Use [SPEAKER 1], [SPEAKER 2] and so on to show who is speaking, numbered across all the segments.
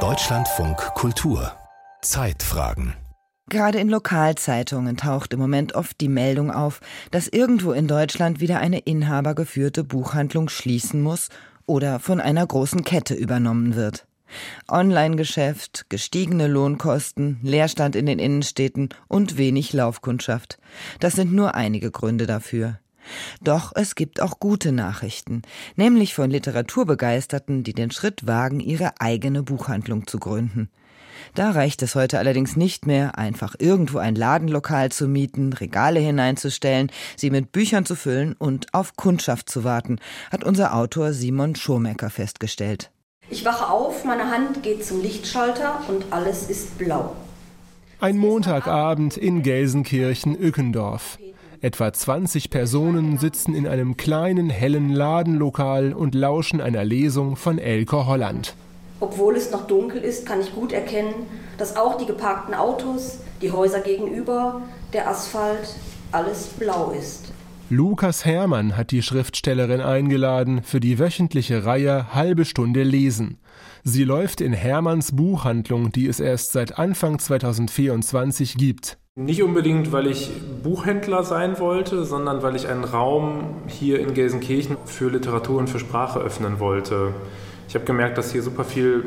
[SPEAKER 1] Deutschlandfunk Kultur Zeitfragen
[SPEAKER 2] Gerade in Lokalzeitungen taucht im Moment oft die Meldung auf, dass irgendwo in Deutschland wieder eine inhabergeführte Buchhandlung schließen muss oder von einer großen Kette übernommen wird. Online-Geschäft, gestiegene Lohnkosten, Leerstand in den Innenstädten und wenig Laufkundschaft. Das sind nur einige Gründe dafür. Doch es gibt auch gute Nachrichten, nämlich von Literaturbegeisterten, die den Schritt wagen, ihre eigene Buchhandlung zu gründen. Da reicht es heute allerdings nicht mehr, einfach irgendwo ein Ladenlokal zu mieten, Regale hineinzustellen, sie mit Büchern zu füllen und auf Kundschaft zu warten, hat unser Autor Simon Schomecker festgestellt.
[SPEAKER 3] Ich wache auf, meine Hand geht zum Lichtschalter und alles ist blau.
[SPEAKER 4] Ein Montagabend in Gelsenkirchen-Ückendorf. Etwa 20 Personen sitzen in einem kleinen, hellen Ladenlokal und lauschen einer Lesung von Elke Holland.
[SPEAKER 3] Obwohl es noch dunkel ist, kann ich gut erkennen, dass auch die geparkten Autos, die Häuser gegenüber, der Asphalt, alles blau ist.
[SPEAKER 4] Lukas Hermann hat die Schriftstellerin eingeladen für die wöchentliche Reihe Halbe Stunde Lesen. Sie läuft in Hermanns Buchhandlung, die es erst seit Anfang 2024 gibt.
[SPEAKER 5] Nicht unbedingt, weil ich Buchhändler sein wollte, sondern weil ich einen Raum hier in Gelsenkirchen für Literatur und für Sprache öffnen wollte. Ich habe gemerkt, dass hier super viel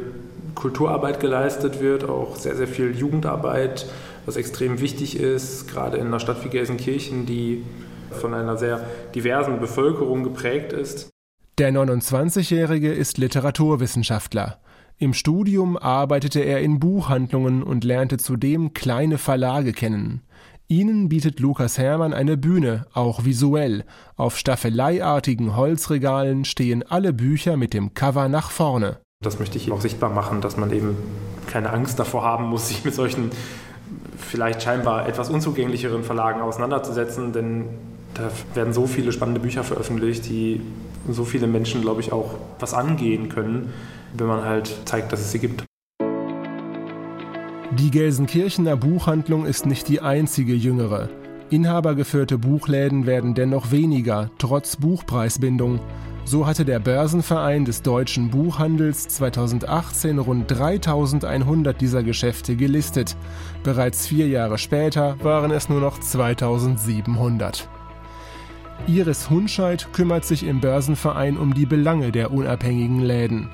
[SPEAKER 5] Kulturarbeit geleistet wird, auch sehr, sehr viel Jugendarbeit, was extrem wichtig ist, gerade in einer Stadt wie Gelsenkirchen, die von einer sehr diversen Bevölkerung geprägt ist.
[SPEAKER 4] Der 29-Jährige ist Literaturwissenschaftler. Im Studium arbeitete er in Buchhandlungen und lernte zudem kleine Verlage kennen. Ihnen bietet Lukas Hermann eine Bühne, auch visuell. Auf staffeleiartigen Holzregalen stehen alle Bücher mit dem Cover nach vorne.
[SPEAKER 5] Das möchte ich auch sichtbar machen, dass man eben keine Angst davor haben muss, sich mit solchen vielleicht scheinbar etwas unzugänglicheren Verlagen auseinanderzusetzen, denn da werden so viele spannende Bücher veröffentlicht, die so viele Menschen, glaube ich, auch was angehen können, wenn man halt zeigt, dass es sie gibt.
[SPEAKER 4] Die Gelsenkirchener Buchhandlung ist nicht die einzige jüngere. Inhabergeführte Buchläden werden dennoch weniger, trotz Buchpreisbindung. So hatte der Börsenverein des deutschen Buchhandels 2018 rund 3100 dieser Geschäfte gelistet. Bereits vier Jahre später waren es nur noch 2700. Iris Hunscheid kümmert sich im Börsenverein um die Belange der unabhängigen Läden.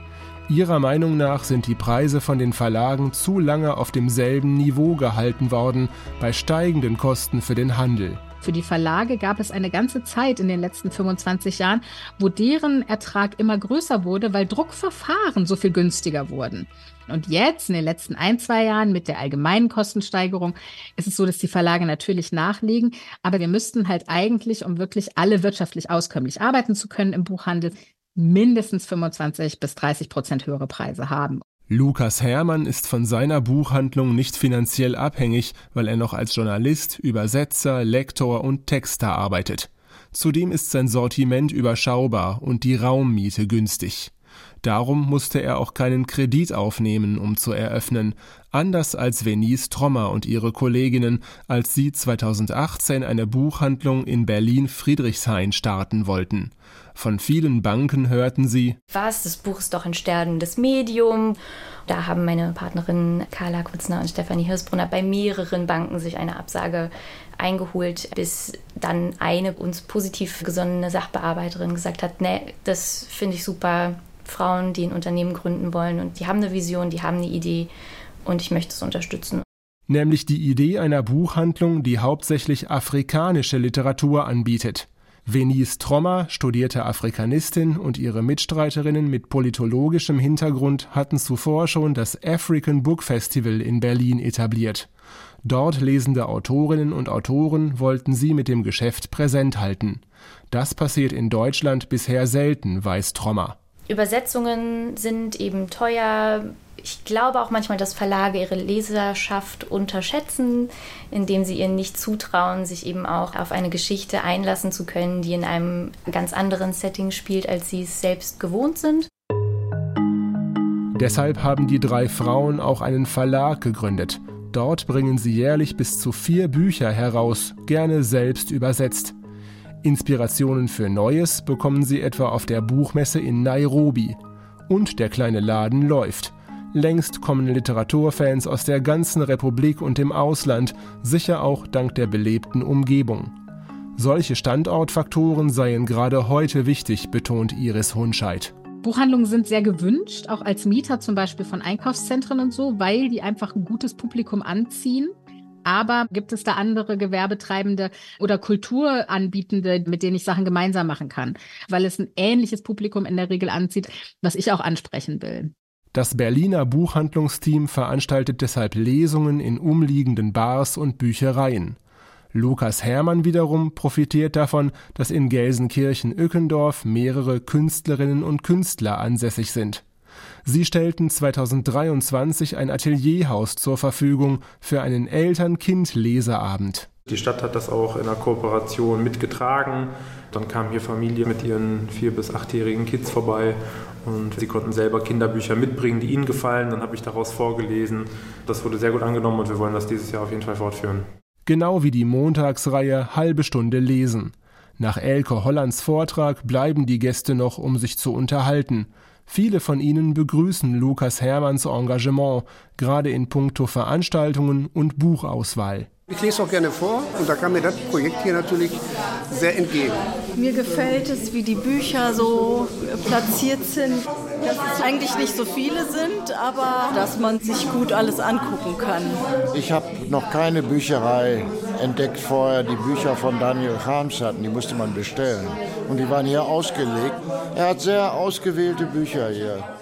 [SPEAKER 4] Ihrer Meinung nach sind die Preise von den Verlagen zu lange auf demselben Niveau gehalten worden, bei steigenden Kosten für den Handel.
[SPEAKER 6] Für die Verlage gab es eine ganze Zeit in den letzten 25 Jahren, wo deren Ertrag immer größer wurde, weil Druckverfahren so viel günstiger wurden. Und jetzt, in den letzten ein, zwei Jahren mit der allgemeinen Kostensteigerung, ist es so, dass die Verlage natürlich nachlegen. Aber wir müssten halt eigentlich, um wirklich alle wirtschaftlich auskömmlich arbeiten zu können im Buchhandel, mindestens 25 bis 30 Prozent höhere Preise haben.
[SPEAKER 4] Lukas Herrmann ist von seiner Buchhandlung nicht finanziell abhängig, weil er noch als Journalist, Übersetzer, Lektor und Texter arbeitet. Zudem ist sein Sortiment überschaubar und die Raummiete günstig. Darum musste er auch keinen Kredit aufnehmen, um zu eröffnen, anders als Venice Trommer und ihre Kolleginnen, als sie 2018 eine Buchhandlung in Berlin-Friedrichshain starten wollten. Von vielen Banken hörten sie:
[SPEAKER 7] Was? Das Buch ist doch ein sterbendes Medium. Da haben meine Partnerinnen Carla Kutzner und Stefanie Hirsbrunner bei mehreren Banken sich eine Absage eingeholt, bis dann eine uns positiv gesonnene Sachbearbeiterin gesagt hat: Nee, das finde ich super Frauen, die ein Unternehmen gründen wollen und die haben eine Vision, die haben eine Idee und ich möchte es unterstützen.
[SPEAKER 4] Nämlich die Idee einer Buchhandlung, die hauptsächlich afrikanische Literatur anbietet. Venice Trommer, studierte Afrikanistin und ihre Mitstreiterinnen mit politologischem Hintergrund hatten zuvor schon das African Book Festival in Berlin etabliert. Dort lesende Autorinnen und Autoren wollten sie mit dem Geschäft präsent halten. Das passiert in Deutschland bisher selten, weiß Trommer.
[SPEAKER 7] Übersetzungen sind eben teuer. Ich glaube auch manchmal, dass Verlage ihre Leserschaft unterschätzen, indem sie ihnen nicht zutrauen, sich eben auch auf eine Geschichte einlassen zu können, die in einem ganz anderen Setting spielt, als sie es selbst gewohnt sind.
[SPEAKER 4] Deshalb haben die drei Frauen auch einen Verlag gegründet. Dort bringen sie jährlich bis zu vier Bücher heraus, gerne selbst übersetzt. Inspirationen für Neues bekommen Sie etwa auf der Buchmesse in Nairobi. und der kleine Laden läuft. Längst kommen Literaturfans aus der ganzen Republik und dem Ausland, sicher auch dank der belebten Umgebung. Solche Standortfaktoren seien gerade heute wichtig, betont Iris Hunscheid.
[SPEAKER 6] Buchhandlungen sind sehr gewünscht, auch als Mieter zum Beispiel von Einkaufszentren und so, weil die einfach ein gutes Publikum anziehen. Aber gibt es da andere Gewerbetreibende oder Kulturanbietende, mit denen ich Sachen gemeinsam machen kann? Weil es ein ähnliches Publikum in der Regel anzieht, was ich auch ansprechen will.
[SPEAKER 4] Das Berliner Buchhandlungsteam veranstaltet deshalb Lesungen in umliegenden Bars und Büchereien. Lukas Hermann wiederum profitiert davon, dass in Gelsenkirchen-Ückendorf mehrere Künstlerinnen und Künstler ansässig sind. Sie stellten 2023 ein Atelierhaus zur Verfügung für einen Eltern-Kind-Leseabend.
[SPEAKER 5] Die Stadt hat das auch in einer Kooperation mitgetragen. Dann kam hier Familie mit ihren vier- bis achtjährigen Kids vorbei und sie konnten selber Kinderbücher mitbringen, die ihnen gefallen. Dann habe ich daraus vorgelesen. Das wurde sehr gut angenommen und wir wollen das dieses Jahr auf jeden Fall fortführen.
[SPEAKER 4] Genau wie die Montagsreihe Halbe Stunde lesen. Nach Elke Hollands Vortrag bleiben die Gäste noch, um sich zu unterhalten. Viele von ihnen begrüßen Lukas Hermanns Engagement, gerade in puncto Veranstaltungen und Buchauswahl.
[SPEAKER 8] Ich lese auch gerne vor und da kam mir das Projekt hier natürlich sehr entgegen.
[SPEAKER 9] Mir gefällt es, wie die Bücher so platziert sind, dass es eigentlich nicht so viele sind, aber dass man sich gut alles angucken kann.
[SPEAKER 10] Ich habe noch keine Bücherei entdeckt vorher, die Bücher von Daniel Harms hatten, die musste man bestellen. Und die waren hier ausgelegt. Er hat sehr ausgewählte Bücher hier.